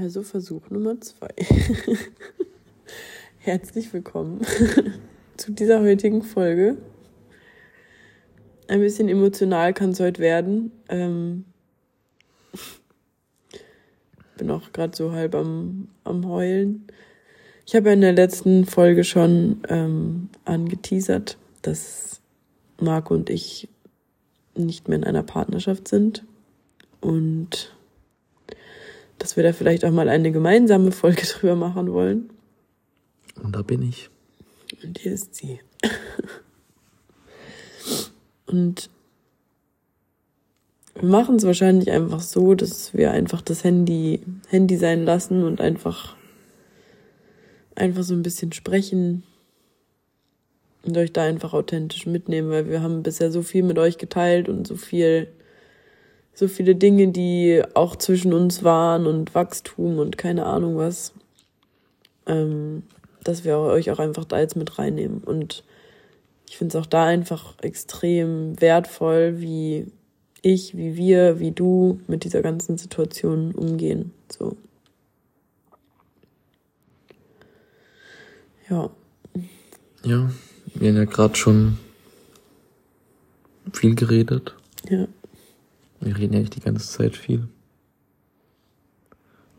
Also Versuch Nummer zwei. Herzlich willkommen zu dieser heutigen Folge. Ein bisschen emotional kann es heute werden. Ähm bin auch gerade so halb am, am Heulen. Ich habe ja in der letzten Folge schon ähm, angeteasert, dass Marco und ich nicht mehr in einer Partnerschaft sind und dass wir da vielleicht auch mal eine gemeinsame Folge drüber machen wollen. Und da bin ich. Und hier ist sie. Und wir machen es wahrscheinlich einfach so, dass wir einfach das Handy Handy sein lassen und einfach einfach so ein bisschen sprechen und euch da einfach authentisch mitnehmen, weil wir haben bisher so viel mit euch geteilt und so viel so viele Dinge, die auch zwischen uns waren und Wachstum und keine Ahnung was, ähm, dass wir euch auch einfach da jetzt mit reinnehmen. Und ich finde es auch da einfach extrem wertvoll, wie ich, wie wir, wie du mit dieser ganzen Situation umgehen. So. Ja. Ja, wir haben ja gerade schon viel geredet. Ja. Wir reden ja nicht die ganze Zeit viel.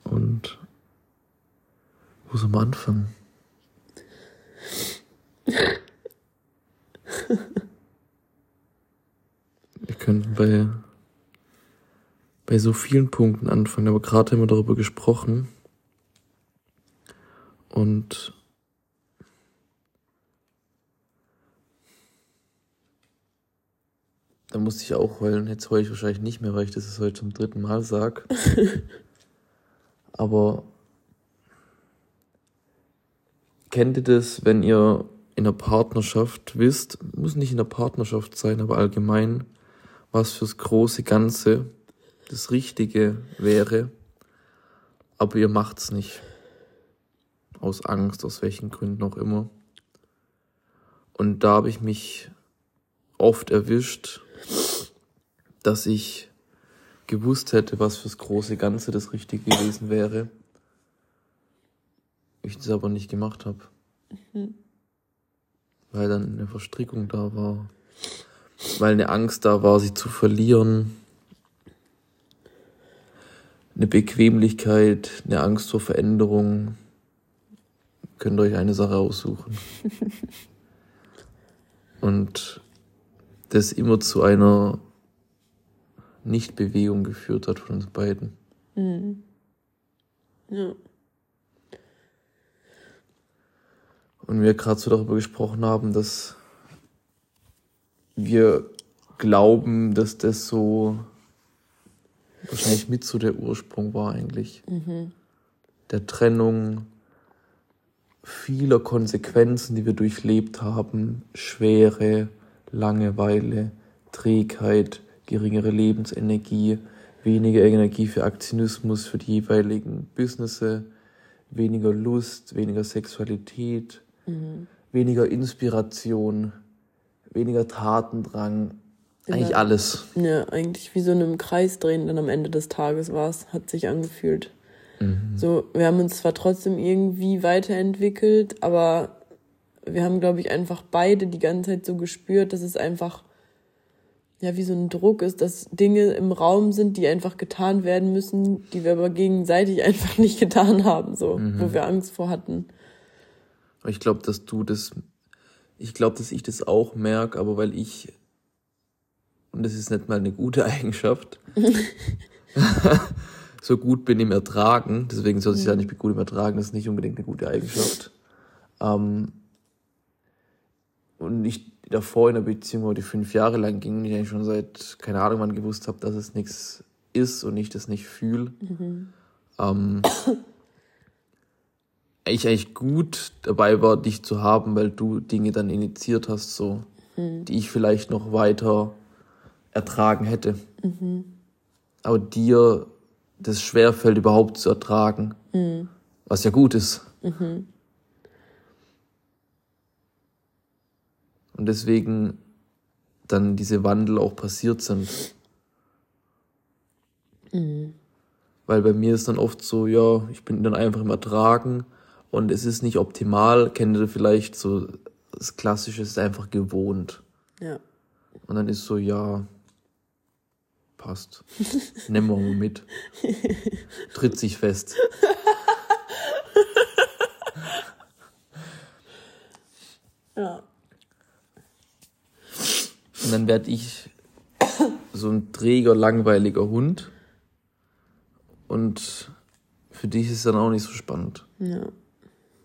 Und wo soll man anfangen? wir könnten bei, bei so vielen Punkten anfangen, aber gerade haben wir darüber gesprochen. Und Da musste ich auch heulen. Jetzt heule ich wahrscheinlich nicht mehr, weil ich das heute zum dritten Mal sag. Aber kennt ihr das, wenn ihr in einer Partnerschaft wisst, muss nicht in der Partnerschaft sein, aber allgemein, was fürs große Ganze das Richtige wäre, aber ihr macht's nicht. Aus Angst, aus welchen Gründen auch immer. Und da habe ich mich oft erwischt, dass ich gewusst hätte, was fürs große Ganze das Richtige gewesen wäre. Ich das aber nicht gemacht habe. Mhm. Weil dann eine Verstrickung da war. Weil eine Angst da war, sie zu verlieren. Eine Bequemlichkeit, eine Angst vor Veränderung. Könnt ihr euch eine Sache aussuchen. Und das immer zu einer Nichtbewegung geführt hat von uns beiden. Mhm. Ja. Und wir gerade so darüber gesprochen haben, dass wir glauben, dass das so wahrscheinlich mit so der Ursprung war eigentlich. Mhm. Der Trennung vieler Konsequenzen, die wir durchlebt haben, Schwere, Langeweile, Trägheit, geringere Lebensenergie, weniger Energie für Aktionismus, für die jeweiligen Businesse, weniger Lust, weniger Sexualität, mhm. weniger Inspiration, weniger Tatendrang, eigentlich ja, alles. Ja, eigentlich wie so einem Kreis drehen dann am Ende des Tages war es, hat sich angefühlt. Mhm. So, wir haben uns zwar trotzdem irgendwie weiterentwickelt, aber wir haben, glaube ich, einfach beide die ganze Zeit so gespürt, dass es einfach ja wie so ein Druck ist, dass Dinge im Raum sind, die einfach getan werden müssen, die wir aber gegenseitig einfach nicht getan haben, so, mhm. wo wir Angst vor hatten. Ich glaube, dass du das, ich glaube, dass ich das auch merke, aber weil ich, und das ist nicht mal eine gute Eigenschaft, so gut bin im Ertragen, deswegen soll ich mhm. ja nicht gut im Ertragen, das ist nicht unbedingt eine gute Eigenschaft. Ähm, und ich davor in der Beziehung, wo die fünf Jahre lang ging, ich eigentlich schon seit, keine Ahnung wann gewusst habe, dass es nichts ist und ich das nicht fühle. Mhm. Ähm, ich eigentlich gut dabei war, dich zu haben, weil du Dinge dann initiiert hast, so, mhm. die ich vielleicht noch weiter ertragen hätte. Mhm. Aber dir das schwerfällt, überhaupt zu ertragen, mhm. was ja gut ist. Und deswegen dann diese Wandel auch passiert sind. Mhm. Weil bei mir ist dann oft so, ja, ich bin dann einfach im Ertragen und es ist nicht optimal. Kennt ihr vielleicht so, das Klassische ist einfach gewohnt. Ja. Und dann ist so, ja, passt. Nehmen wir mal mit. Tritt sich fest. Ja. Und dann werde ich so ein träger, langweiliger Hund. Und für dich ist es dann auch nicht so spannend. Ja.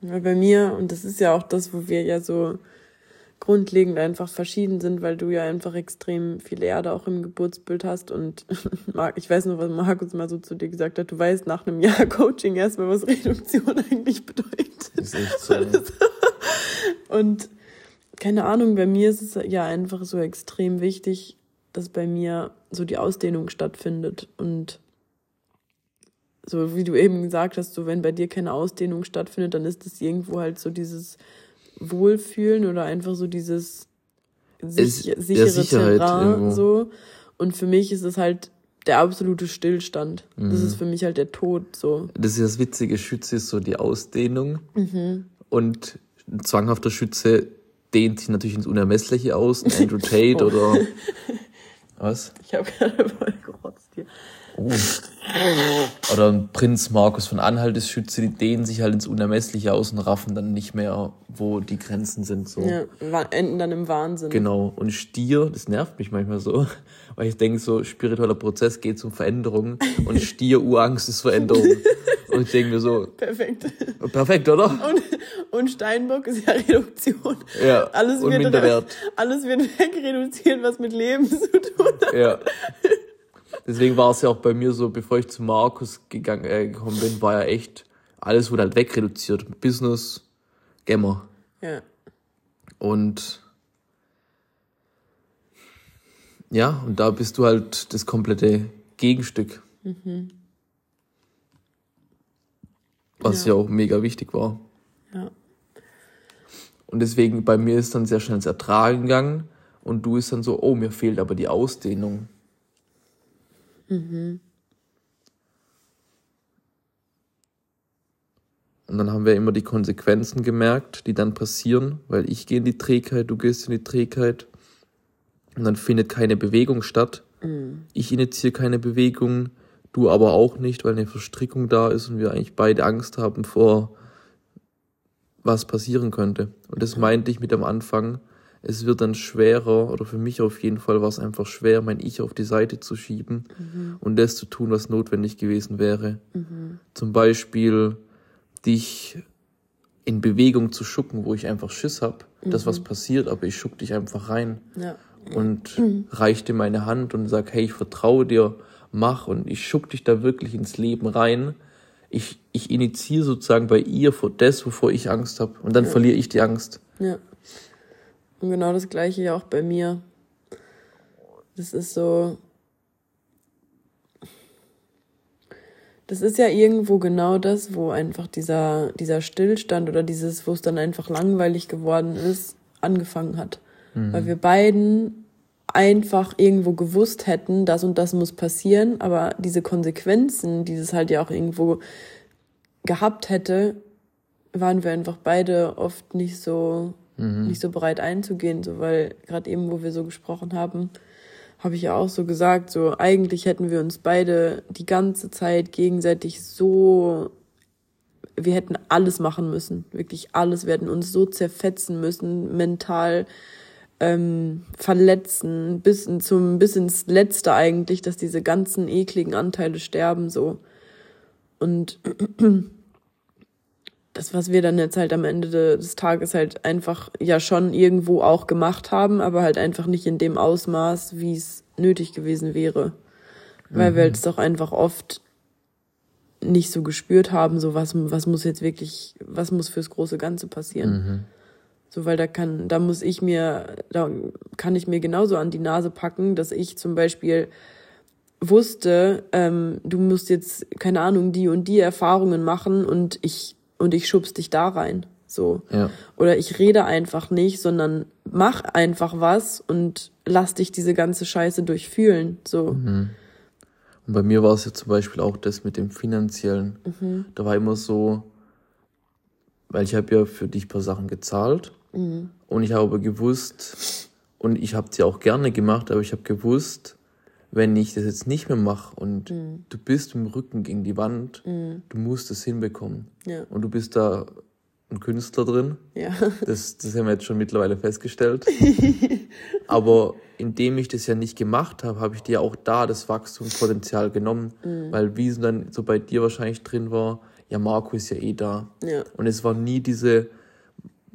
Weil bei mir, und das ist ja auch das, wo wir ja so grundlegend einfach verschieden sind, weil du ja einfach extrem viel Erde auch im Geburtsbild hast und ich weiß noch, was Markus mal so zu dir gesagt hat, du weißt nach einem Jahr Coaching erstmal, was Reduktion eigentlich bedeutet. Das ist echt so. und keine Ahnung, bei mir ist es ja einfach so extrem wichtig, dass bei mir so die Ausdehnung stattfindet und so wie du eben gesagt hast, so wenn bei dir keine Ausdehnung stattfindet, dann ist es irgendwo halt so dieses Wohlfühlen oder einfach so dieses sich, es, sichere Terrain so. Und für mich ist es halt der absolute Stillstand. Mhm. Das ist für mich halt der Tod so. Das ist das witzige Schütze ist so die Ausdehnung mhm. und ein zwanghafter Schütze dehnt sich natürlich ins Unermessliche aus. Andrew Tate oh. oder was? Ich habe gerade voll gerotzt hier. Oh. Oder ein Prinz Markus von Anhalt ist Schütze, die dehnen sich halt ins Unermessliche aus und raffen dann nicht mehr, wo die Grenzen sind. So. Ja, enden dann im Wahnsinn. Genau. Und Stier, das nervt mich manchmal so, weil ich denke, so spiritueller Prozess geht um Veränderung und Stier, Urangst ist Veränderung. Und ich denke mir so. Perfekt. Perfekt, oder? Und, und Steinbock ist ja Reduktion. Ja. Alles und wird Minderwert. Alles wird wegreduziert, was mit Leben zu tun hat. Ja. Deswegen war es ja auch bei mir so, bevor ich zu Markus gegangen, äh, gekommen bin, war ja echt, alles wurde halt wegreduziert. Business, Gamma. Ja. Und ja, und da bist du halt das komplette Gegenstück. Mhm. Was ja. ja auch mega wichtig war. Ja. Und deswegen bei mir ist dann sehr schnell ins Ertragen gegangen und du ist dann so, oh, mir fehlt aber die Ausdehnung. Mhm. Und dann haben wir immer die Konsequenzen gemerkt, die dann passieren, weil ich gehe in die Trägheit, du gehst in die Trägheit. Und dann findet keine Bewegung statt. Mhm. Ich initiiere keine Bewegung, du aber auch nicht, weil eine Verstrickung da ist und wir eigentlich beide Angst haben vor, was passieren könnte. Und das meinte ich mit am Anfang, es wird dann schwerer, oder für mich auf jeden Fall war es einfach schwer, mein Ich auf die Seite zu schieben mhm. und das zu tun, was notwendig gewesen wäre. Mhm. Zum Beispiel dich in Bewegung zu schucken, wo ich einfach Schiss hab, mhm. dass was passiert, aber ich schuck dich einfach rein ja. und reich dir meine Hand und sag, hey, ich vertraue dir, mach und ich schuck dich da wirklich ins Leben rein. Ich, ich initiiere sozusagen bei ihr vor das, wovor ich Angst habe und dann ja. verliere ich die Angst. Ja. Und genau das gleiche ja auch bei mir. Das ist so. Das ist ja irgendwo genau das, wo einfach dieser, dieser Stillstand oder dieses, wo es dann einfach langweilig geworden ist, angefangen hat. Mhm. Weil wir beiden einfach irgendwo gewusst hätten, das und das muss passieren, aber diese Konsequenzen, die es halt ja auch irgendwo gehabt hätte, waren wir einfach beide oft nicht so mhm. nicht so bereit einzugehen, so weil gerade eben, wo wir so gesprochen haben, habe ich ja auch so gesagt, so eigentlich hätten wir uns beide die ganze Zeit gegenseitig so wir hätten alles machen müssen, wirklich alles. Wir hätten uns so zerfetzen müssen, mental ähm, verletzen, bis, in, zum, bis ins Letzte eigentlich, dass diese ganzen ekligen Anteile sterben, so. Und das, was wir dann jetzt halt am Ende des Tages halt einfach ja schon irgendwo auch gemacht haben, aber halt einfach nicht in dem Ausmaß, wie es nötig gewesen wäre. Weil mhm. wir es doch einfach oft nicht so gespürt haben, so was, was muss jetzt wirklich, was muss fürs große Ganze passieren. Mhm. So, weil da kann, da muss ich mir, da kann ich mir genauso an die Nase packen, dass ich zum Beispiel wusste, ähm, du musst jetzt, keine Ahnung, die und die Erfahrungen machen und ich und ich schubst dich da rein. So. Ja. Oder ich rede einfach nicht, sondern mach einfach was und lass dich diese ganze Scheiße durchfühlen. So. Mhm. Und bei mir war es ja zum Beispiel auch das mit dem Finanziellen. Mhm. Da war immer so, weil ich habe ja für dich ein paar Sachen gezahlt Mhm. und ich habe aber gewusst, und ich habe sie auch gerne gemacht, aber ich habe gewusst, wenn ich das jetzt nicht mehr mache und Mhm. du bist im Rücken gegen die Wand, du musst es hinbekommen. Ja. Und du bist da ein Künstler drin. Ja. Das, das haben wir jetzt schon mittlerweile festgestellt. Aber indem ich das ja nicht gemacht habe, habe ich dir auch da das Wachstumspotenzial genommen. Weil wie es dann so bei dir wahrscheinlich drin war, ja, Marco ist ja eh da. Ja. Und es war nie diese,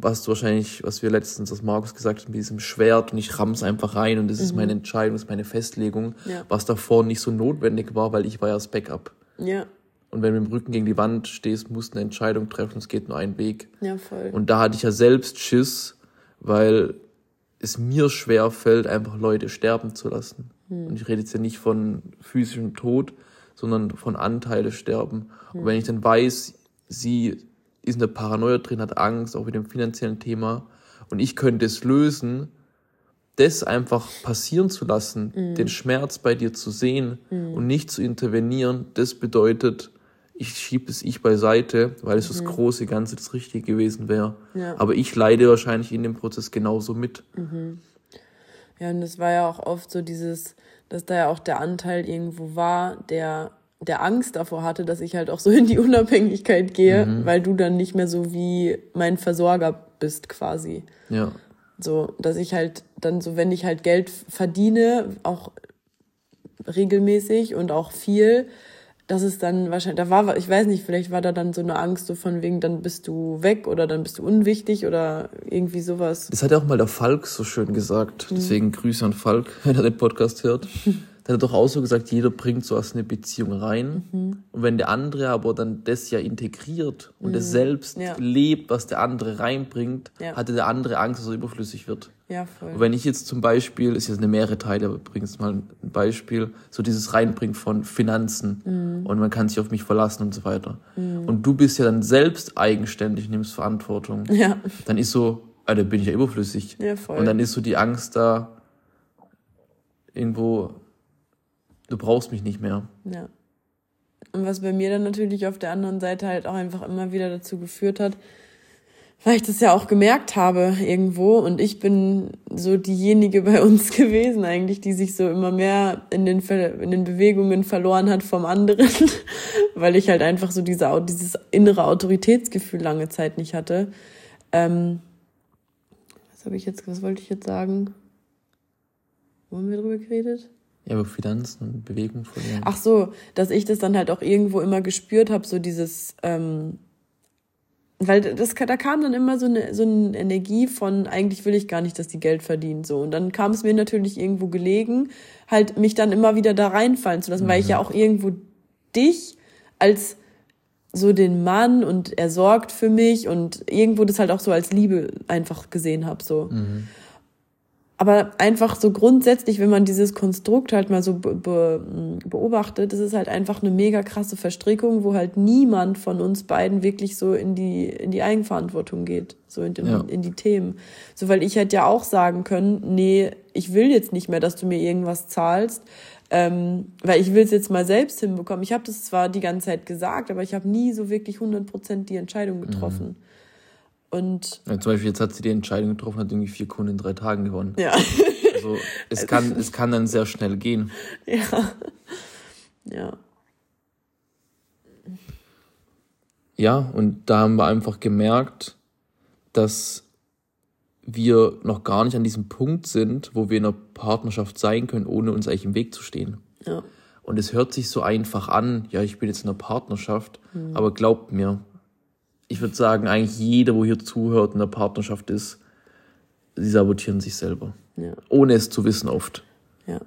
was du wahrscheinlich, was wir letztens, was Markus gesagt hat, mit diesem Schwert und ich ramm's einfach rein und das ist meine Entscheidung, das ist meine Festlegung, Ja. was davor nicht so notwendig war, weil ich war ja das Backup. Ja. Und wenn du mit dem Rücken gegen die Wand stehst, musst du eine Entscheidung treffen, es geht nur einen Weg. Ja, voll. Und da hatte ich ja selbst Schiss, weil es mir schwer fällt, einfach Leute sterben zu lassen. Und ich rede jetzt ja nicht von physischem Tod, sondern von Anteile sterben. Und wenn ich dann weiß, sie ist in der Paranoia drin, hat Angst, auch mit dem finanziellen Thema, und ich könnte es lösen, das einfach passieren zu lassen, den Schmerz bei dir zu sehen und nicht zu intervenieren, das bedeutet, ich schiebe das Ich beiseite, weil es das große Ganze das Richtige gewesen wäre. Ja. Aber ich leide wahrscheinlich in dem Prozess genauso mit. Ja, und es war ja auch oft so dieses, dass da ja auch der Anteil irgendwo war, der, der Angst davor hatte, dass ich halt auch so in die Unabhängigkeit gehe, weil du dann nicht mehr so wie mein Versorger bist quasi. Ja. So, dass ich halt dann so, wenn ich halt Geld verdiene, auch regelmäßig und auch viel, dass es dann wahrscheinlich, da war, ich weiß nicht, vielleicht war da dann so eine Angst so von wegen, dann bist du weg oder dann bist du unwichtig oder irgendwie sowas. Das hat ja auch mal der Falk so schön gesagt. Deswegen Grüße an Falk, wenn er den Podcast hört. Hat doch auch so gesagt, jeder bringt sowas in eine Beziehung rein. Und wenn der andere aber dann das ja integriert und es selbst Ja. lebt, was der andere reinbringt, Ja. hatte der andere Angst, dass er überflüssig wird. Ja, voll. Und wenn ich jetzt zum Beispiel, ist jetzt eine mehrere Teile, aber übrigens mal ein Beispiel, so dieses Reinbringen von Finanzen und man kann sich auf mich verlassen und so weiter. Und du bist ja dann selbst eigenständig, nimmst Verantwortung. Ja. Dann ist so, ah, da bin ich ja überflüssig. Ja, voll. Und dann ist so die Angst da, irgendwo, du brauchst mich nicht mehr. Ja. Und was bei mir dann natürlich auf der anderen Seite halt auch einfach immer wieder dazu geführt hat, weil ich das ja auch gemerkt habe irgendwo und ich bin so diejenige bei uns gewesen eigentlich, die sich so immer mehr in den, Ver in den Bewegungen verloren hat vom anderen, weil ich halt einfach so diese, dieses innere Autoritätsgefühl lange Zeit nicht hatte. Ähm, was habe ich jetzt, was wollte ich jetzt sagen? Wo haben wir drüber geredet? Ja, über Finanzen und Bewegung verlieren. Ach so, dass ich das dann halt auch irgendwo immer gespürt habe, so dieses, ähm, weil das, da kam dann immer so eine, so eine Energie von, eigentlich will ich gar nicht, dass die Geld verdient, so. Und dann kam es mir natürlich irgendwo gelegen, halt mich dann immer wieder da reinfallen zu lassen, weil ich ja auch irgendwo dich als so den Mann und er sorgt für mich und irgendwo das halt auch so als Liebe einfach gesehen habe, so. Aber einfach so grundsätzlich, wenn man dieses Konstrukt halt mal so be be beobachtet, das ist halt einfach eine mega krasse Verstrickung, wo halt niemand von uns beiden wirklich so in die, in die Eigenverantwortung geht, so in, den, Ja. in die Themen. So, weil ich hätte ja auch sagen können, nee, ich will jetzt nicht mehr, dass du mir irgendwas zahlst, ähm, weil ich will es jetzt mal selbst hinbekommen. Ich habe das zwar die ganze Zeit gesagt, aber ich habe nie so wirklich 100% die Entscheidung getroffen. Und Ja, zum Beispiel, jetzt hat sie die Entscheidung getroffen, hat irgendwie vier Kunden in drei Tagen gewonnen. ja, Also, es kann, es kann dann sehr schnell gehen. ja, ja. Ja, und da haben wir einfach gemerkt, dass wir noch gar nicht an diesem Punkt sind, wo wir in einer Partnerschaft sein können, ohne uns eigentlich im Weg zu stehen. Ja. Und es hört sich so einfach an, ja, ich bin jetzt in einer Partnerschaft, aber glaubt mir, ich würde sagen, eigentlich jeder, wo hier zuhört, in einer Partnerschaft ist, sie sabotieren sich selber. Ja. Ohne es zu wissen oft. Ja.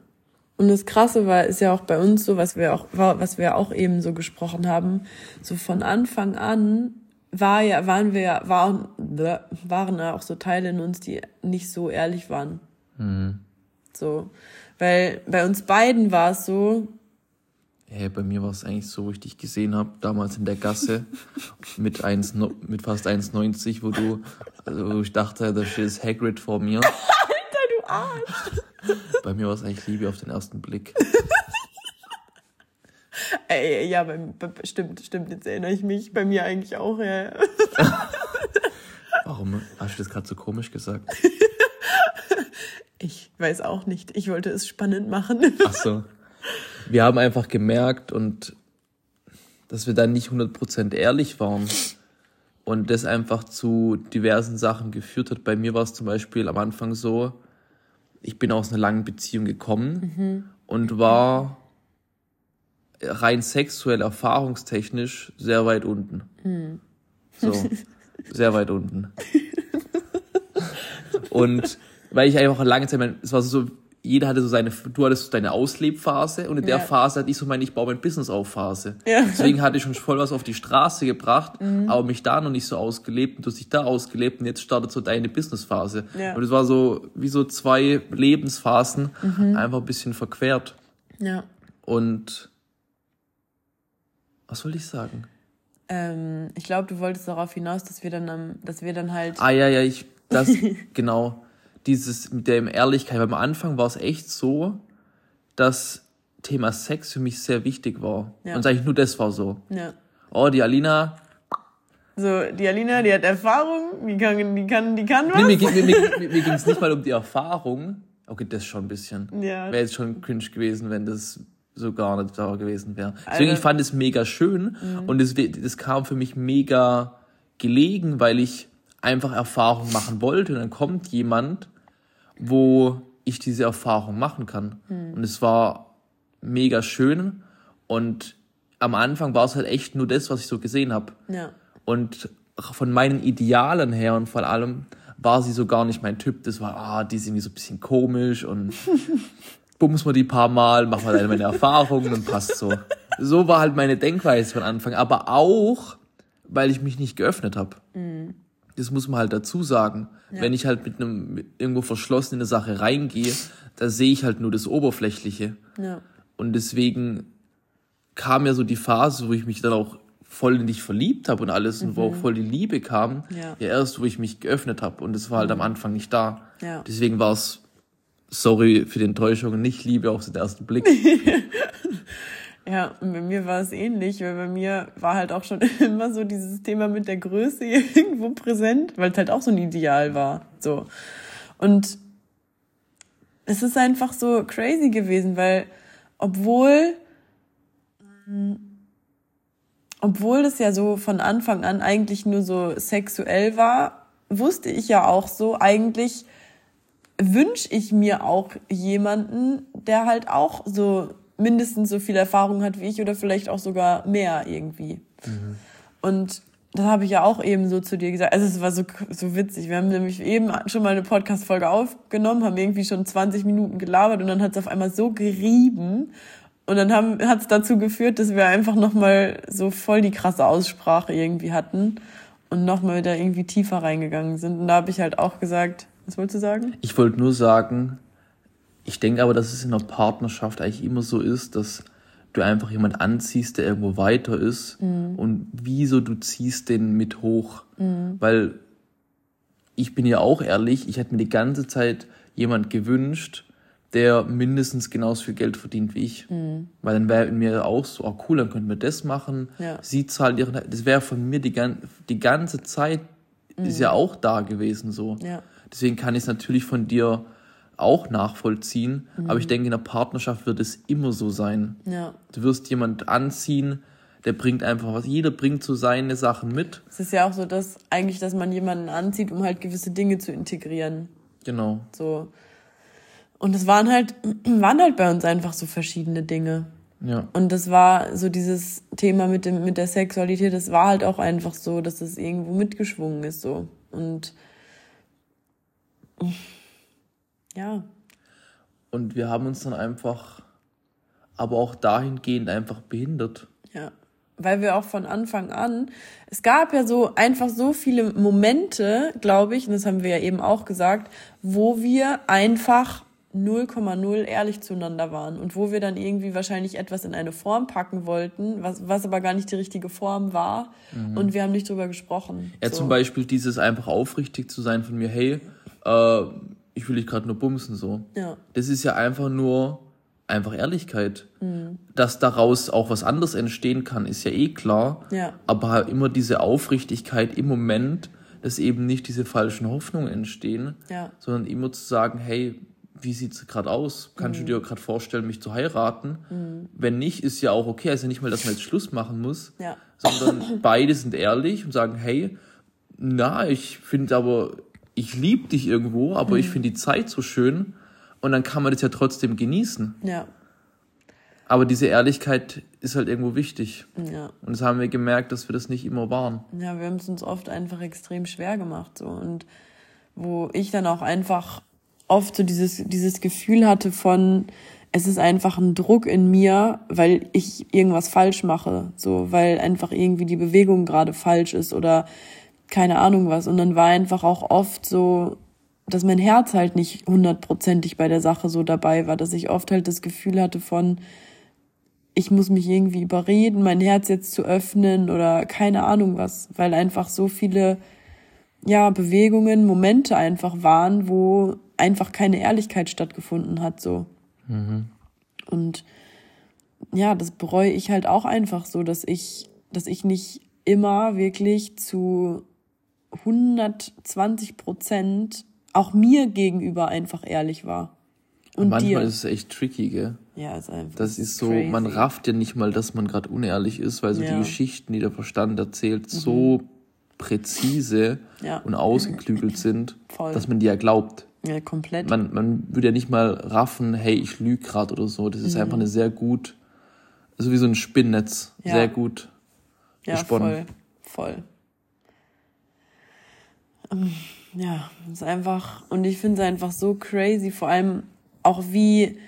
Und das Krasse war, ist ja auch bei uns so, was wir auch, was wir auch eben so gesprochen haben, so von Anfang an war ja, waren wir, ja- waren, waren ja auch so Teile in uns, die nicht so ehrlich waren. So. Weil bei uns beiden war es so, Hey, bei mir war es eigentlich so, wo ich dich gesehen habe, damals in der Gasse mit, 1, no- mit fast 1,90, wo du, also wo ich dachte, da steht das Hagrid vor mir. Alter, du Arsch! Bei mir war es eigentlich Liebe auf den ersten Blick. Ey, ja, bei, stimmt, stimmt, jetzt erinnere ich mich. Bei mir eigentlich auch, ja. Warum hast du das gerade so komisch gesagt? Ich weiß auch nicht. Ich wollte es spannend machen. Ach so. Wir haben einfach gemerkt und dass wir dann nicht 100% ehrlich waren und das einfach zu diversen Sachen geführt hat. Bei mir war es zum Beispiel am Anfang so, ich bin aus einer langen Beziehung gekommen mhm. und war rein sexuell erfahrungstechnisch sehr weit unten. Mhm. So, sehr weit unten. und weil ich einfach lange Zeit, mein, es war so, jeder hatte so seine, du hattest so deine Auslebphase und in der ja. Phase hatte ich so meine, ich baue mein Business auf Phase. Ja. Deswegen hatte ich schon voll was auf die Straße gebracht, mhm. aber mich da noch nicht so ausgelebt und du hast dich da ausgelebt und jetzt startet so deine Businessphase. Ja. Und es war so, wie so zwei Lebensphasen, mhm. einfach ein bisschen verquert. Ja. Und, was wollte ich sagen? Ähm, ich glaube, du wolltest darauf hinaus, dass wir dann, dass wir dann halt. Ah, ja, ja, ich, das, genau dieses mit der Ehrlichkeit. Weil am Anfang war es echt so, dass Thema Sex für mich sehr wichtig war. Ja. Und eigentlich nur das war so. Ja. Oh, die Alina. So, die Alina, die hat Erfahrung, die kann, die kann, die kann was. Nee, mir, mir, mir, mir, ging es nicht mal um die Erfahrung. Okay, das schon ein bisschen. Ja. Wäre jetzt schon cringe gewesen, wenn das so gar nicht da gewesen wäre. Deswegen, also, ich fand es mega schön mhm. und es, das kam für mich mega gelegen, weil ich einfach Erfahrung machen wollte und dann kommt jemand wo ich diese Erfahrung machen kann. Mhm. Und es war mega schön. Und am Anfang war es halt echt nur das, was ich so gesehen habe. Ja. Und von meinen Idealen her und vor allem war sie so gar nicht mein Typ. Das war, ah, die irgendwie so ein bisschen komisch und bums wir die paar Mal, machen wir dann meine Erfahrungen und passt so. So war halt meine Denkweise von Anfang. Aber auch, weil ich mich nicht geöffnet habe. Mhm. Das muss man halt dazu sagen. Ja. Wenn ich halt mit einem mit irgendwo verschlossen in eine Sache reingehe, da sehe ich halt nur das Oberflächliche. Ja. Und deswegen kam ja so die Phase, wo ich mich dann auch voll in dich verliebt habe und alles mhm. und wo auch mhm. voll die Liebe kam, ja, ja erst, wo ich mich geöffnet habe und es war halt mhm. am Anfang nicht da. Ja. Deswegen war es, sorry für die Enttäuschung, nicht Liebe auf den ersten Blick. Ja, und bei mir war es ähnlich, weil bei mir war halt auch schon immer so dieses Thema mit der Größe irgendwo präsent, weil es halt auch so ein Ideal war. So. Und es ist einfach so crazy gewesen, weil obwohl, obwohl es ja so von Anfang an eigentlich nur so sexuell war, wusste ich ja auch so, eigentlich wünsche ich mir auch jemanden, der halt auch so mindestens so viel Erfahrung hat wie ich oder vielleicht auch sogar mehr irgendwie. Mhm. Und das habe ich ja auch eben so zu dir gesagt. Also es war so, so witzig. Wir haben nämlich eben schon mal eine Podcast-Folge aufgenommen, haben irgendwie schon 20 Minuten gelabert und dann hat es auf einmal so gerieben. Und dann hat es dazu geführt, dass wir einfach nochmal so voll die krasse Aussprache irgendwie hatten und nochmal da irgendwie tiefer reingegangen sind. Und da habe ich halt auch gesagt, was wolltest du sagen? Ich wollte nur sagen, ich denke aber, dass es in einer Partnerschaft eigentlich immer so ist, dass du einfach jemand anziehst, der irgendwo weiter ist mhm. und wieso du ziehst den mit hoch. Mhm. Weil ich bin ja auch ehrlich, ich hätte mir die ganze Zeit jemand gewünscht, der mindestens genauso viel Geld verdient wie ich. Mhm. Weil dann wäre mir auch so, oh cool, dann könnten wir das machen. Ja. Sie zahlt ihren, das wäre von mir die, die ganze Zeit, ist ja mhm. auch da gewesen so. Ja. Deswegen kann ich es natürlich von dir auch nachvollziehen. Mhm. Aber ich denke, in der Partnerschaft wird es immer so sein. Ja. Du wirst jemand anziehen, der bringt einfach was. Jeder bringt so seine Sachen mit. Es ist ja auch so, dass eigentlich, dass man jemanden anzieht, um halt gewisse Dinge zu integrieren. Genau. So. Und es waren halt, waren halt bei uns einfach so verschiedene Dinge. Ja. Und das war so dieses Thema mit dem, mit der Sexualität, das war halt auch einfach so, dass es irgendwo mitgeschwungen ist, so. Und, ja. Und wir haben uns dann einfach, aber auch dahingehend einfach behindert. Ja. Weil wir auch von Anfang an, es gab ja so einfach so viele Momente, glaube ich, und das haben wir ja eben auch gesagt, wo wir einfach 0,0 ehrlich zueinander waren und wo wir dann irgendwie wahrscheinlich etwas in eine Form packen wollten, was, was aber gar nicht die richtige Form war mhm. und wir haben nicht drüber gesprochen. Ja, so. zum Beispiel dieses einfach aufrichtig zu sein von mir, hey, äh, ich will dich gerade nur bumsen so. Ja. Das ist ja einfach nur einfach Ehrlichkeit. Mhm. Dass daraus auch was anderes entstehen kann, ist ja eh klar. Ja. Aber halt immer diese Aufrichtigkeit im Moment, dass eben nicht diese falschen Hoffnungen entstehen, Ja. sondern immer zu sagen, hey, wie sieht's gerade aus? Kannst Mhm. du dir gerade vorstellen, mich zu heiraten? Wenn nicht, ist ja auch okay. Also nicht mal, dass man jetzt Schluss machen muss, Ja. sondern beide sind ehrlich und sagen, hey, na, ich finde aber, ich liebe dich irgendwo, aber Mhm. ich finde die Zeit so schön und dann kann man das ja trotzdem genießen. Ja. Aber diese Ehrlichkeit ist halt irgendwo wichtig. Ja. Und das haben wir gemerkt, dass wir das nicht immer waren. Ja, wir haben es uns oft einfach extrem schwer gemacht so und wo ich dann auch einfach oft so dieses dieses Gefühl hatte von es ist einfach ein Druck in mir, weil ich irgendwas falsch mache, so weil einfach irgendwie die Bewegung gerade falsch ist oder keine Ahnung was. Und dann war einfach auch oft so dass mein Herz halt nicht hundertprozentig bei der Sache so dabei war, dass ich oft halt das Gefühl hatte von ich muss mich irgendwie überreden, mein Herz jetzt zu öffnen oder keine Ahnung was, weil einfach so viele ja Bewegungen, Momente einfach waren, wo einfach keine Ehrlichkeit stattgefunden hat so. Und ja, das bereue ich halt auch einfach so, dass ich dass ich nicht immer wirklich zu 120 Prozent auch mir gegenüber einfach ehrlich war. Und Manchmal dir. ist es echt tricky, gell? ja, ist einfach Das ist so, crazy. man rafft ja nicht mal, dass man gerade unehrlich ist, weil so Ja. Mhm. die Geschichten, die der Verstand erzählt, so präzise Ja. und ausgeklügelt sind, Voll. dass man die ja glaubt. Ja, komplett. Man, man würde ja nicht mal raffen, hey, ich lüge gerade oder so. Das ist einfach eine sehr gut, also wie so ein Spinnnetz, Mhm. Ja. sehr gut ja, gesponnen. voll. Voll. Ja, ist einfach, und ich finde es einfach so crazy, vor allem auch wie,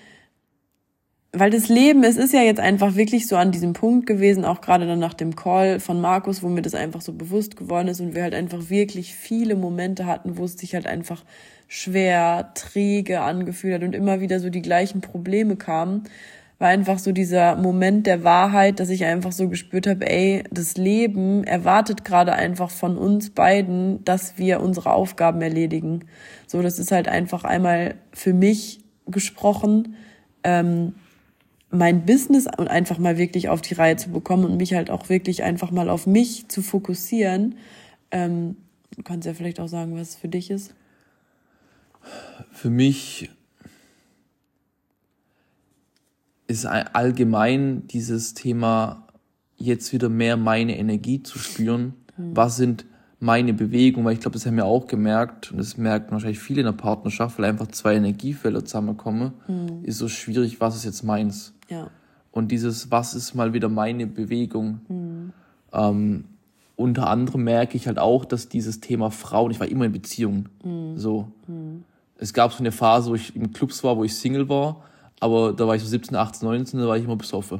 weil das Leben, es ist ja jetzt einfach wirklich so an diesem Punkt gewesen, auch gerade dann nach dem Call von Markus, wo mir das einfach so bewusst geworden ist und wir halt einfach wirklich viele Momente hatten, wo es sich halt einfach schwer, träge angefühlt hat und immer wieder so die gleichen Probleme kamen, war einfach so dieser Moment der Wahrheit, dass ich einfach so gespürt habe, ey, das Leben erwartet gerade einfach von uns beiden, dass wir unsere Aufgaben erledigen. So, das ist halt einfach einmal für mich gesprochen, ähm, mein Business einfach mal wirklich auf die Reihe zu bekommen und mich halt auch wirklich einfach mal auf mich zu fokussieren. Ähm, du kannst ja vielleicht auch sagen, was es für dich ist. Für mich ist ein- allgemein dieses Thema, jetzt wieder mehr meine Energie zu spüren. Was sind meine Bewegungen? Weil ich glaube, das haben wir auch gemerkt, und das merken wahrscheinlich viele in der Partnerschaft, weil einfach zwei Energiefelder zusammenkommen, ist so schwierig, was ist jetzt meins? Ja. Und dieses, was ist mal wieder meine Bewegung? Ähm, unter anderem merke ich halt auch, dass dieses Thema Frauen, ich war immer in Beziehungen, so. Es gab so eine Phase, wo ich in Clubs war, wo ich Single war, aber da war ich so 17, 18, 19, da war ich immer besoffen.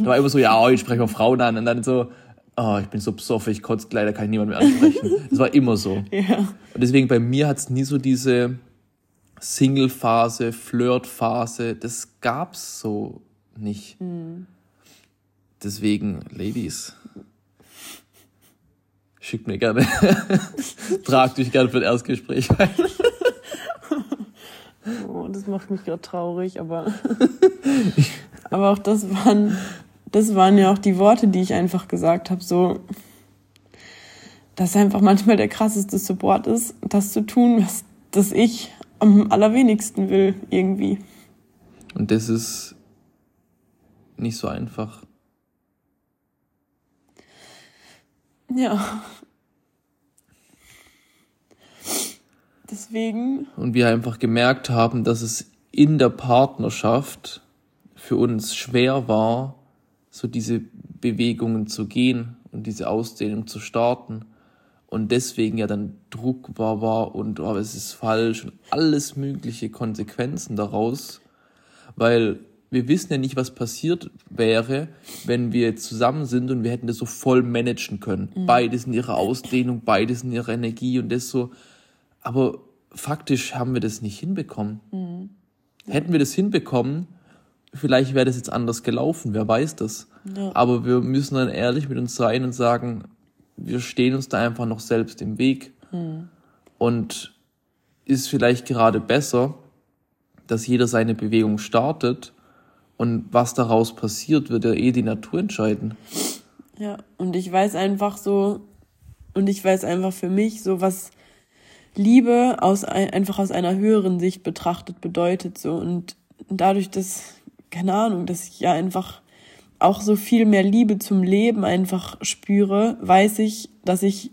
da war immer so, ja, ich spreche mal Frauen an und dann so, oh, ich bin so besoffen, ich konnte leider kann ich niemand mehr ansprechen. Das war immer so. Ja. Und deswegen bei mir hat es nie so diese Single-Phase, Flirt-Phase, das gab's so nicht. Deswegen, Ladies, schickt mir gerne, tragt dich gerne für das Erstgespräch ein. Oh, das macht mich gerade traurig, aber, aber auch das waren, das waren ja auch die Worte, die ich einfach gesagt habe, so, dass einfach manchmal der krasseste Support ist, das zu tun, was das ich am allerwenigsten will, irgendwie. Und das ist nicht so einfach. Ja. Deswegen, Und wir einfach gemerkt haben, dass es in der Partnerschaft für uns schwer war, so diese Bewegungen zu gehen und diese Ausdehnung zu starten. Und deswegen ja dann Druck war, war und oh, es ist falsch und alles mögliche Konsequenzen daraus. Weil wir wissen ja nicht, was passiert wäre, wenn wir zusammen sind und wir hätten das so voll managen können. Beides in ihrer Ausdehnung, beides in ihrer Energie und das so. Aber faktisch haben wir das nicht hinbekommen. Hätten wir das hinbekommen, vielleicht wäre das jetzt anders gelaufen, wer weiß das. Ja. Aber wir müssen dann ehrlich mit uns sein und sagen, wir stehen uns da einfach noch selbst im Weg. Und ist vielleicht gerade besser, dass jeder seine Bewegung startet Und was daraus passiert, wird ja eh die Natur entscheiden. Ja, und ich weiß einfach so, und ich weiß einfach für mich so, was Liebe aus einfach aus einer höheren Sicht betrachtet bedeutet so und dadurch, dass keine Ahnung, dass ich ja einfach auch so viel mehr Liebe zum Leben einfach spüre, weiß ich, dass ich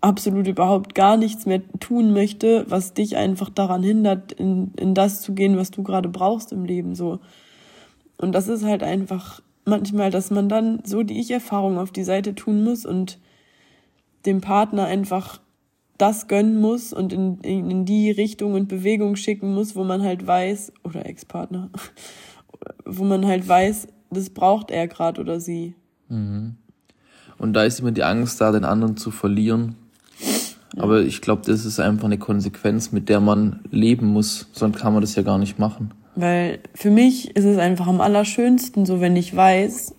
absolut überhaupt gar nichts mehr tun möchte, was dich einfach daran hindert, in, in das zu gehen, was du gerade brauchst im Leben, so. Und das ist halt einfach manchmal, dass man dann so die Ich-Erfahrung auf die Seite tun muss und dem Partner einfach das gönnen muss und in, in, in die Richtung und Bewegung schicken muss, wo man halt weiß, oder Ex-Partner, wo man halt weiß, das braucht er gerade oder sie. Mhm. Und da ist immer die Angst da, den anderen zu verlieren. Ja. Aber ich glaube, das ist einfach eine Konsequenz, mit der man leben muss. Sonst kann man das ja gar nicht machen. Weil für mich ist es einfach am allerschönsten, so wenn ich weiß,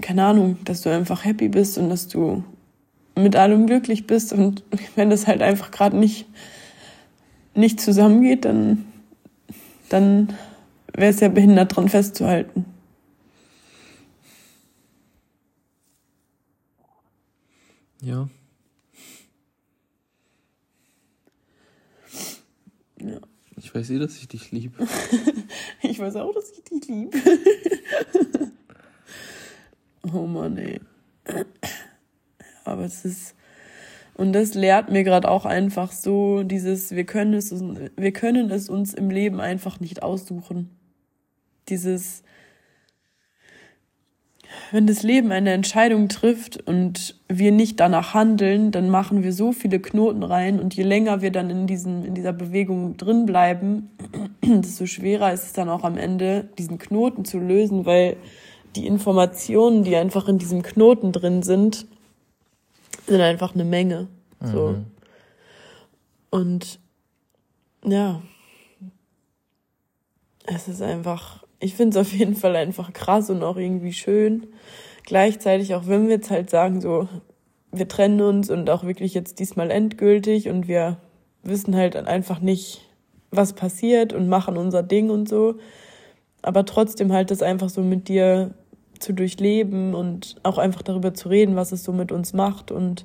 keine Ahnung, dass du einfach happy bist und dass du mit allem glücklich bist und wenn das halt einfach gerade nicht, nicht zusammengeht, dann, dann wäre es ja behindert dran festzuhalten. Ja. Ja. Ich weiß eh, dass ich dich liebe. ich weiß auch, dass ich dich liebe. oh Mann, ey. Aber es ist. Und das lehrt mir gerade auch einfach so dieses, wir können es, wir können es uns im Leben einfach nicht aussuchen. Dieses, wenn das Leben eine Entscheidung trifft und wir nicht danach handeln, dann machen wir so viele Knoten rein und je länger wir dann in diesem, in dieser Bewegung drin bleiben, desto schwerer ist es dann auch am Ende, diesen Knoten zu lösen, weil die Informationen, die einfach in diesem Knoten drin sind, sind einfach eine Menge. So. Mhm. Und ja, es ist einfach ich finde es auf jeden Fall einfach krass und auch irgendwie schön. Gleichzeitig, auch wenn wir jetzt halt sagen, so, wir trennen uns und auch wirklich jetzt diesmal endgültig und wir wissen halt einfach nicht, was passiert und machen unser Ding und so. Aber trotzdem halt das einfach so mit dir zu durchleben und auch einfach darüber zu reden, was es so mit uns macht und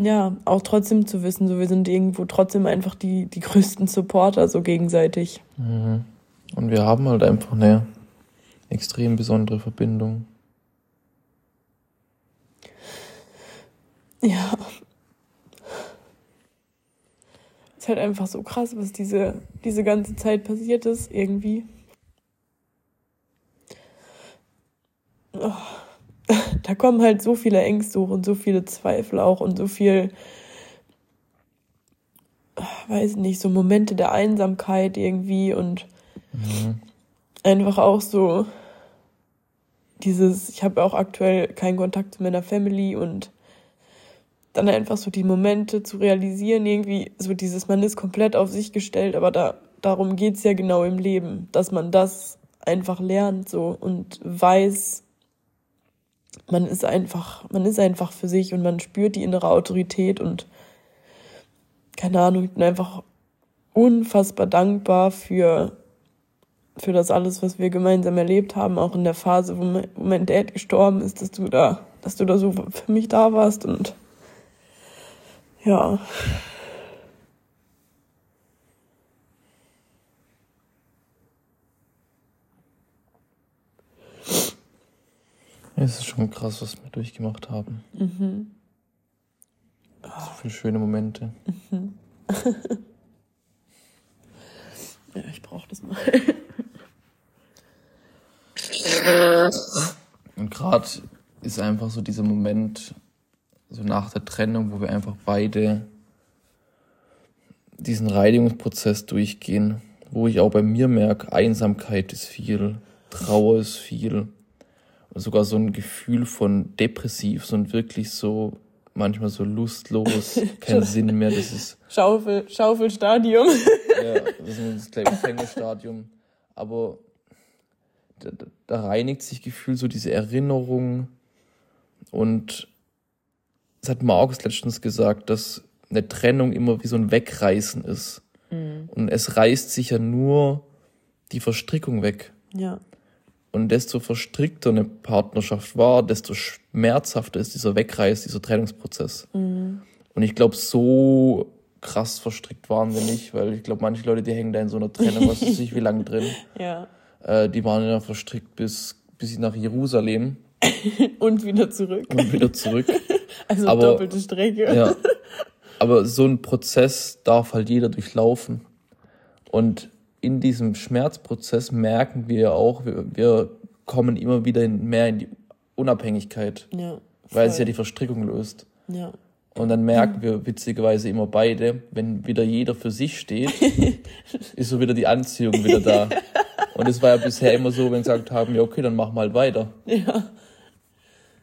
ja, auch trotzdem zu wissen, so wir sind irgendwo trotzdem einfach die, die größten Supporter so gegenseitig. Mhm. Und wir haben halt einfach eine extrem besondere Verbindung. Ja. Es ist halt einfach so krass, was diese, diese ganze Zeit passiert ist, irgendwie. Oh. Da kommen halt so viele Ängste hoch und so viele Zweifel auch und so viel, weiß nicht, so Momente der Einsamkeit irgendwie und Mhm. Einfach auch so dieses, ich habe auch aktuell keinen Kontakt zu meiner Family und dann einfach so die Momente zu realisieren, irgendwie so dieses, man ist komplett auf sich gestellt, aber da, darum geht's ja genau im Leben, dass man das einfach lernt so und weiß, man ist einfach, man ist einfach für sich und man spürt die innere Autorität und keine Ahnung, ich bin einfach unfassbar dankbar für für das alles, was wir gemeinsam erlebt haben, auch in der Phase, wo mein, wo mein Dad gestorben ist, dass du da, dass du da so für mich da warst und ja. Es ist schon krass, was wir durchgemacht haben. Mhm. So viele schöne Momente. Mhm. ja, ich brauche das mal. Und gerade ist einfach so dieser Moment, so nach der Trennung, wo wir einfach beide diesen Reinigungsprozess durchgehen, wo ich auch bei mir merke, Einsamkeit ist viel, Trauer ist viel, sogar so ein Gefühl von depressiv, so ein wirklich so manchmal so lustlos, kein Sinn mehr, das ist Schaufel, Schaufelstadium. ja, wir sind das Cliffhanger-Stadium, aber da, da reinigt sich Gefühl so diese Erinnerung und es hat Markus letztens gesagt, dass eine Trennung immer wie so ein Wegreißen ist. Mhm. Und es reißt sich ja nur die Verstrickung weg. Ja. Und desto verstrickter eine Partnerschaft war, desto schmerzhafter ist dieser Wegreiß, dieser Trennungsprozess. Mhm. Und ich glaube, so krass verstrickt waren wir nicht, weil ich glaube, manche Leute, die hängen da in so einer Trennung, was weiß ich, wie lange drin. Ja. Äh, die waren ja verstrickt bis, bis nach Jerusalem Und wieder zurück. und wieder zurück. Also Aber- doppelte Strecke. Ja. Aber so ein Prozess darf halt jeder durchlaufen. Und in diesem Schmerzprozess merken wir ja auch, wir, wir kommen immer wieder mehr in die Unabhängigkeit, Ja. weil es ja die Verstrickung löst. Ja. Und dann merken wir witzigerweise immer beide, wenn wieder jeder für sich steht, ist so wieder die Anziehung wieder da. Und es war ja bisher immer so, wenn wir gesagt haben, ja okay, dann mach mal weiter. Ja.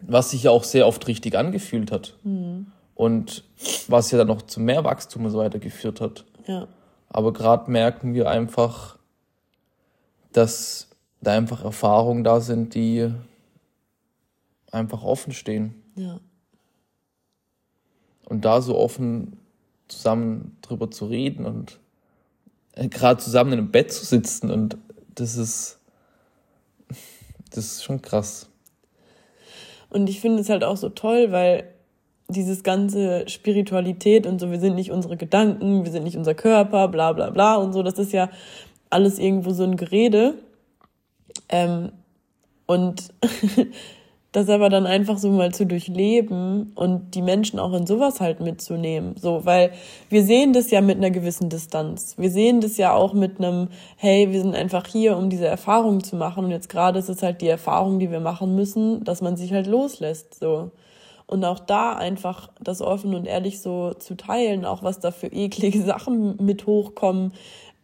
Was sich ja auch sehr oft richtig angefühlt hat. Und was ja dann noch zu mehr Wachstum und so weiter geführt hat. Ja. Aber gerade merken wir einfach, dass da einfach Erfahrungen da sind, die einfach offen stehen. Ja. Und da so offen zusammen drüber zu reden und äh, gerade zusammen in einem Bett zu sitzen und das ist, das ist schon krass. Und ich finde es halt auch so toll, weil dieses ganze Spiritualität und so, wir sind nicht unsere Gedanken, wir sind nicht unser Körper, bla bla bla und so, das ist ja alles irgendwo so ein Gerede. Ähm, und das aber dann einfach so mal zu durchleben und die Menschen auch in sowas halt mitzunehmen. So, weil wir sehen das ja mit einer gewissen Distanz. Wir sehen das ja auch mit einem, hey, wir sind einfach hier, um diese Erfahrung zu machen. Und jetzt gerade ist es halt die Erfahrung, die wir machen müssen, dass man sich halt loslässt. So. Und auch da einfach das offen und ehrlich so zu teilen, auch was da für eklige Sachen mit hochkommen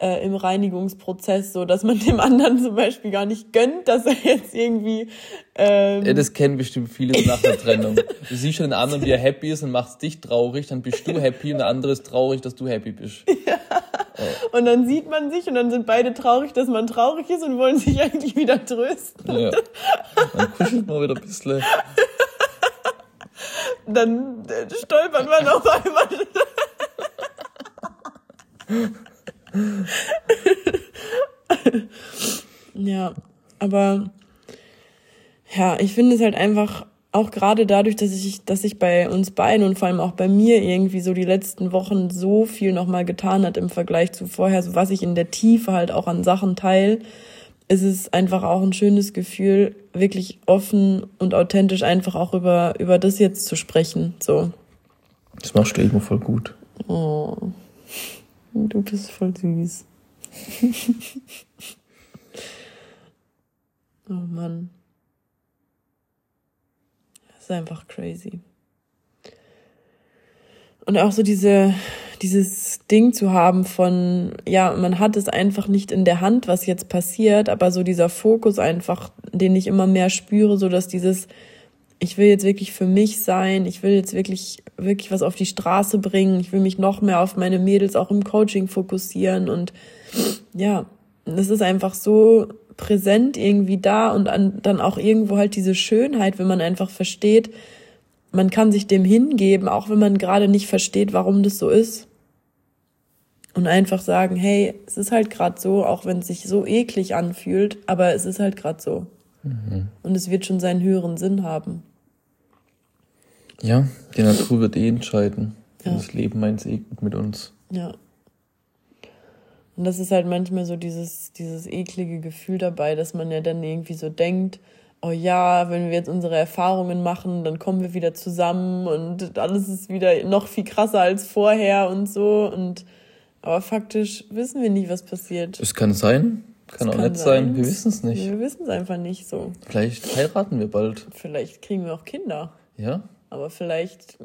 äh, im Reinigungsprozess, so dass man dem anderen zum Beispiel gar nicht gönnt, dass er jetzt irgendwie ähm, Ja, das kennen bestimmt viele nach der Trennung. Du siehst schon den anderen, wie er happy ist und machst dich traurig, dann bist du happy und der andere ist traurig, dass du happy bist. Und dann sieht man sich und dann sind beide traurig, dass man traurig ist und wollen sich eigentlich wieder trösten. Ja. Dann kuschelt man wieder ein bisschen. Dann äh, stolpert man auf einmal. ja, aber ja, ich finde es halt einfach auch gerade dadurch, dass ich, dass ich bei uns beiden und vor allem auch bei mir irgendwie so die letzten Wochen so viel nochmal getan hat im Vergleich zu vorher, so was ich in der Tiefe halt auch an Sachen teil, ist es einfach auch ein schönes Gefühl, wirklich offen und authentisch einfach auch über, über das jetzt zu sprechen, so. Das machst du immer voll gut. Oh, du bist voll süß. oh Mann. Das ist einfach crazy. Und auch so diese, dieses Ding zu haben von, ja, man hat es einfach nicht in der Hand, was jetzt passiert, aber so dieser Fokus einfach, den ich immer mehr spüre, so dass dieses, ich will jetzt wirklich für mich sein, ich will jetzt wirklich, wirklich was auf die Straße bringen, ich will mich noch mehr auf meine Mädels auch im Coaching fokussieren und ja, das ist einfach so präsent irgendwie da und an, dann auch irgendwo halt diese Schönheit, wenn man einfach versteht, man kann sich dem hingeben, auch wenn man gerade nicht versteht, warum das so ist. Und einfach sagen, hey, es ist halt gerade so, auch wenn es sich so eklig anfühlt, aber es ist halt gerade so. Und es wird schon seinen höheren Sinn haben. Ja, die Natur wird eh entscheiden. Ja. Das Leben meint eh gut mit uns. Ja. Und das ist halt manchmal so dieses, dieses eklige Gefühl dabei, dass man ja dann irgendwie so denkt, oh ja, wenn wir jetzt unsere Erfahrungen machen, dann kommen wir wieder zusammen und alles ist wieder noch viel krasser als vorher und so. Und aber faktisch wissen wir nicht, was passiert. Es kann sein, kann Es auch nicht sein. Wir wissen es nicht. Wir wissen es einfach nicht so. Vielleicht heiraten wir bald. Vielleicht kriegen wir auch Kinder. Ja? Aber vielleicht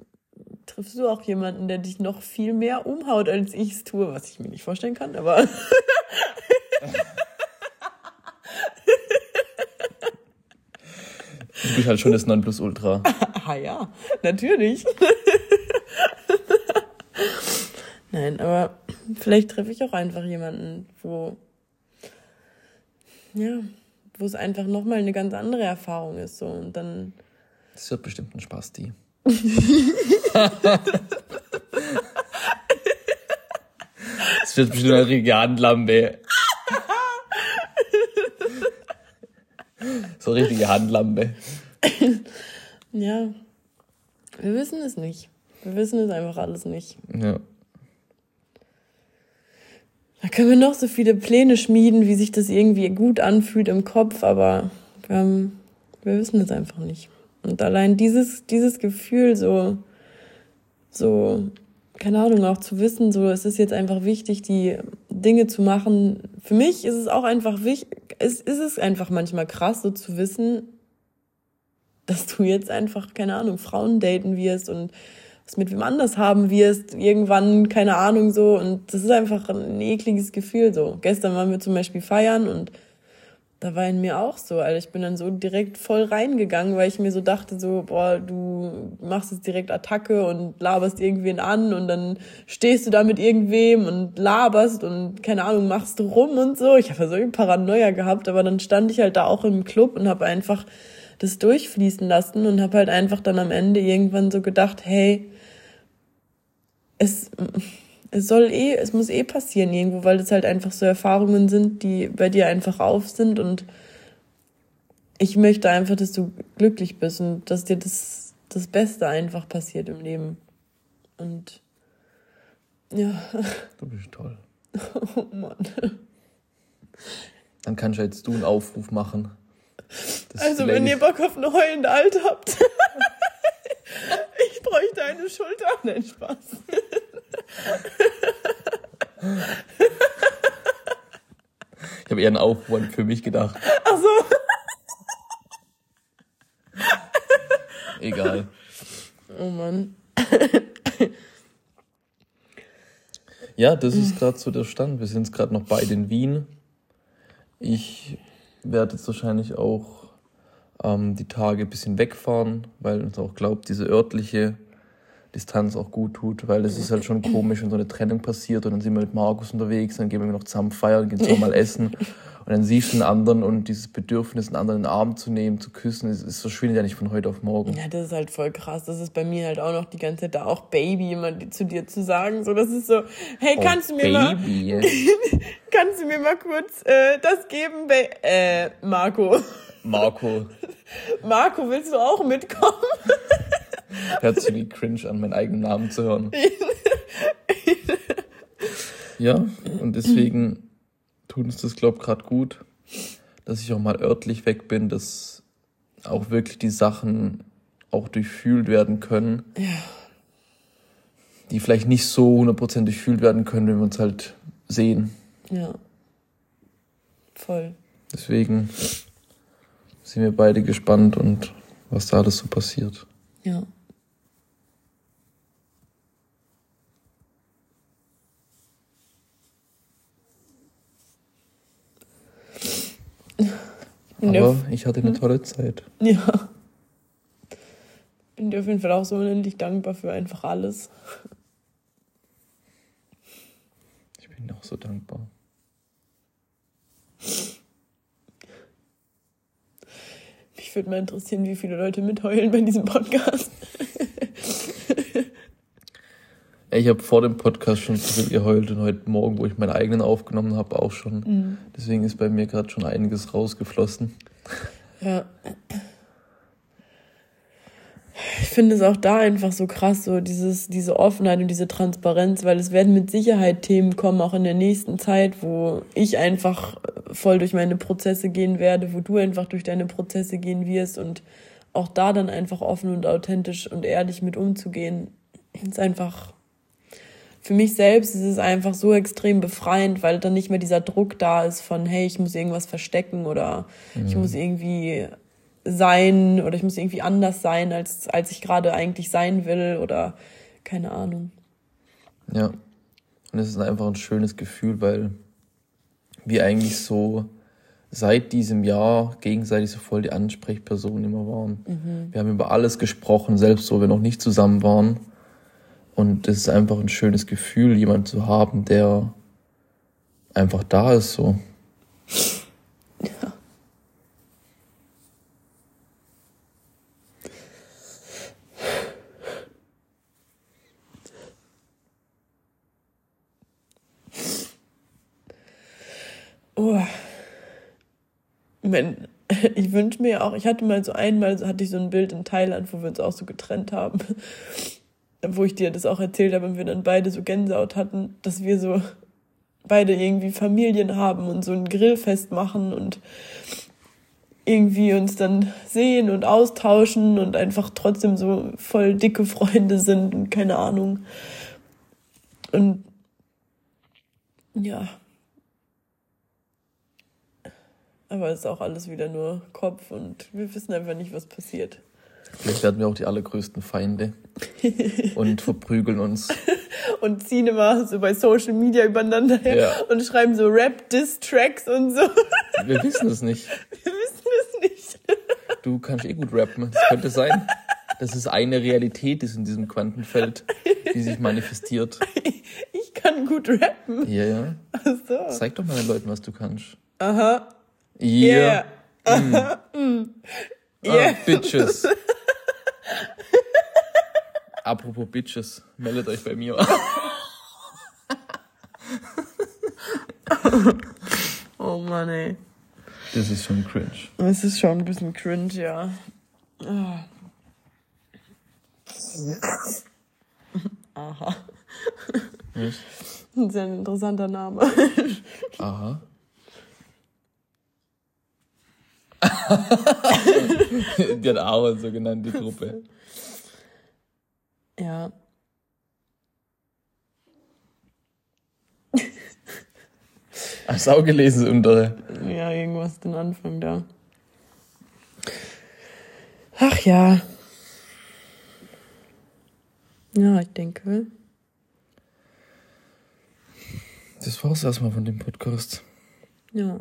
triffst du auch jemanden, der dich noch viel mehr umhaut, als ich es tue, was ich mir nicht vorstellen kann, aber Du bist halt schon das Nonplusultra. ah ja, natürlich. Nein, aber vielleicht treffe ich auch einfach jemanden, wo ja, wo es einfach nochmal eine ganz andere Erfahrung ist so und dann Das wird bestimmt ein Spaß, die. Das wird bestimmt eine richtige Handlampe. So eine richtige Handlampe. ja. Wir wissen es nicht. Wir wissen es einfach alles nicht. Ja. Können wir noch so viele Pläne schmieden, wie sich das irgendwie gut anfühlt im Kopf, aber haben, wir wissen es einfach nicht. Und allein dieses, dieses Gefühl, so, so, keine Ahnung, auch zu wissen, so, es ist jetzt einfach wichtig, die Dinge zu machen. Für mich ist es auch einfach wichtig, es ist es einfach manchmal krass, so zu wissen, dass du jetzt einfach, keine Ahnung, Frauen daten wirst und was mit wem anders haben wirst, irgendwann, keine Ahnung, so. Und das ist einfach ein ekliges Gefühl, so. Gestern waren wir zum Beispiel feiern und da war in mir auch so, Alter. Ich bin dann so direkt voll reingegangen, weil ich mir so dachte, so, boah, du machst jetzt direkt Attacke und laberst irgendwen an und dann stehst du da mit irgendwem und laberst und keine Ahnung, machst du rum und so. Ich habe so eine Paranoia gehabt, aber dann stand ich halt da auch im Club und habe einfach das durchfließen lassen und habe halt einfach dann am Ende irgendwann so gedacht, hey, es es soll eh, es muss eh passieren irgendwo, weil das halt einfach so Erfahrungen sind, die bei dir einfach auf sind und ich möchte einfach, dass du glücklich bist und dass dir das, das Beste einfach passiert im Leben. Und ja. Du bist toll. Oh Mann. Dann kannst du jetzt du einen Aufruf machen. Also, wenn ihr Bock auf eine heulende Alte habt, bräuchte eine Schulter. Nein, Spaß. Ich habe eher einen Aufwand für mich gedacht. Ach so. Egal. Oh Mann. Ja, das ist gerade so der Stand. Wir sind gerade noch beide in Wien. Ich werde jetzt wahrscheinlich auch ähm, die Tage ein bisschen wegfahren, weil uns auch glaubt, diese örtliche Distanz auch gut tut, weil es ist halt schon komisch, wenn so eine Trennung passiert und dann sind wir mit Markus unterwegs, dann gehen wir noch zusammen feiern, gehen zusammen mal essen und dann siehst du einen anderen und dieses Bedürfnis, einen anderen in den Arm zu nehmen, zu küssen, es, es verschwindet ja nicht von heute auf morgen. Ja, das ist halt voll krass. Das ist bei mir halt auch noch die ganze Zeit da auch Baby immer zu dir zu sagen. So, das ist so, hey, kannst oh, du mir Baby. mal, kannst du mir mal kurz äh, das geben, ba äh, Marco. Marco. Marco, willst du auch mitkommen? Hört sich wie cringe an, meinen eigenen Namen zu hören. ja, und deswegen tut uns das, glaube ich, gerade gut, dass ich auch mal örtlich weg bin, dass auch wirklich die Sachen auch durchfühlt werden können. Ja. Die vielleicht nicht so hundertprozentig durchfühlt werden können, wenn wir uns halt sehen. Ja. Voll. Deswegen sind wir beide gespannt und was da alles so passiert. Ja. Aber ich hatte eine hm? tolle Zeit. Ja. Bin dir auf jeden Fall auch so unendlich dankbar für einfach alles. Ich bin auch so dankbar. Mich würde mal interessieren, wie viele Leute mitheulen bei diesem Podcast. Ich habe vor dem Podcast schon zu viel geheult und heute Morgen, wo ich meinen eigenen aufgenommen habe, auch schon. Mhm. Deswegen ist bei mir gerade schon einiges rausgeflossen. Ja. Ich finde es auch da einfach so krass, so dieses, diese Offenheit und diese Transparenz, weil es werden mit Sicherheit Themen kommen, auch in der nächsten Zeit, wo ich einfach voll durch meine Prozesse gehen werde, wo du einfach durch deine Prozesse gehen wirst und auch da dann einfach offen und authentisch und ehrlich mit umzugehen, ist einfach für mich selbst ist es einfach so extrem befreiend, weil dann nicht mehr dieser Druck da ist von, hey, ich muss irgendwas verstecken oder mhm. ich muss irgendwie sein oder ich muss irgendwie anders sein, als, als ich gerade eigentlich sein will oder keine Ahnung. Ja, und es ist einfach ein schönes Gefühl, weil wir eigentlich so seit diesem Jahr gegenseitig so voll die Ansprechpersonen immer waren. Mhm. Wir haben über alles gesprochen, selbst wo wir noch nicht zusammen waren. Und es ist einfach ein schönes Gefühl, jemanden zu haben, der einfach da ist so. Ja. Mein, ich wünsche mir auch, ich hatte mal so einmal, hatte ich so ein Bild in Thailand, wo wir uns auch so getrennt haben, wo ich dir das auch erzählt habe und wir dann beide so Gänsehaut hatten, dass wir so beide irgendwie Familien haben und so ein Grillfest machen und irgendwie uns dann sehen und austauschen und einfach trotzdem so voll dicke Freunde sind und keine Ahnung. Und ja. Aber es ist auch alles wieder nur Kopf und wir wissen einfach nicht, was passiert. Vielleicht werden wir auch die allergrößten Feinde und verprügeln uns. und ziehen immer so bei Social Media übereinander her ja. und schreiben so Rap-Diss-Tracks und so. Wir wissen es nicht. Wir wissen es nicht. Du kannst eh gut rappen. Das könnte sein, dass es eine Realität ist in diesem Quantenfeld, die sich manifestiert. Ich kann gut rappen. Ja, ja. Ach so. Zeig doch mal den Leuten, was du kannst. Aha. Yeah. yeah. Mm. mm. Yeah. Ah, Bitches. Apropos Bitches, meldet euch bei mir. oh Mann, ey. Das ist schon cringe. Das ist schon ein bisschen cringe, ja. Aha. Was? Ein interessanter Name. Aha. die hat Aaron so genannt, die Gruppe. Ja. Hast du auch gelesen, untere? Ja, irgendwas den Anfang da. Ach ja. Ja, ich denke. Das war's erstmal von dem Podcast. Ja.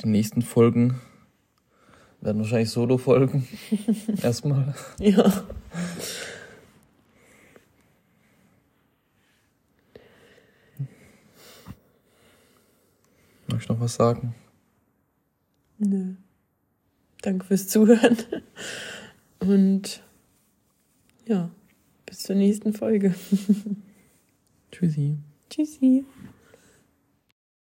Die nächsten Folgen werden wahrscheinlich Solo-Folgen. Erstmal. Ja. Mag ich noch was sagen? Nö. Danke fürs Zuhören. Und ja, bis zur nächsten Folge. Tschüssi. Tschüssi.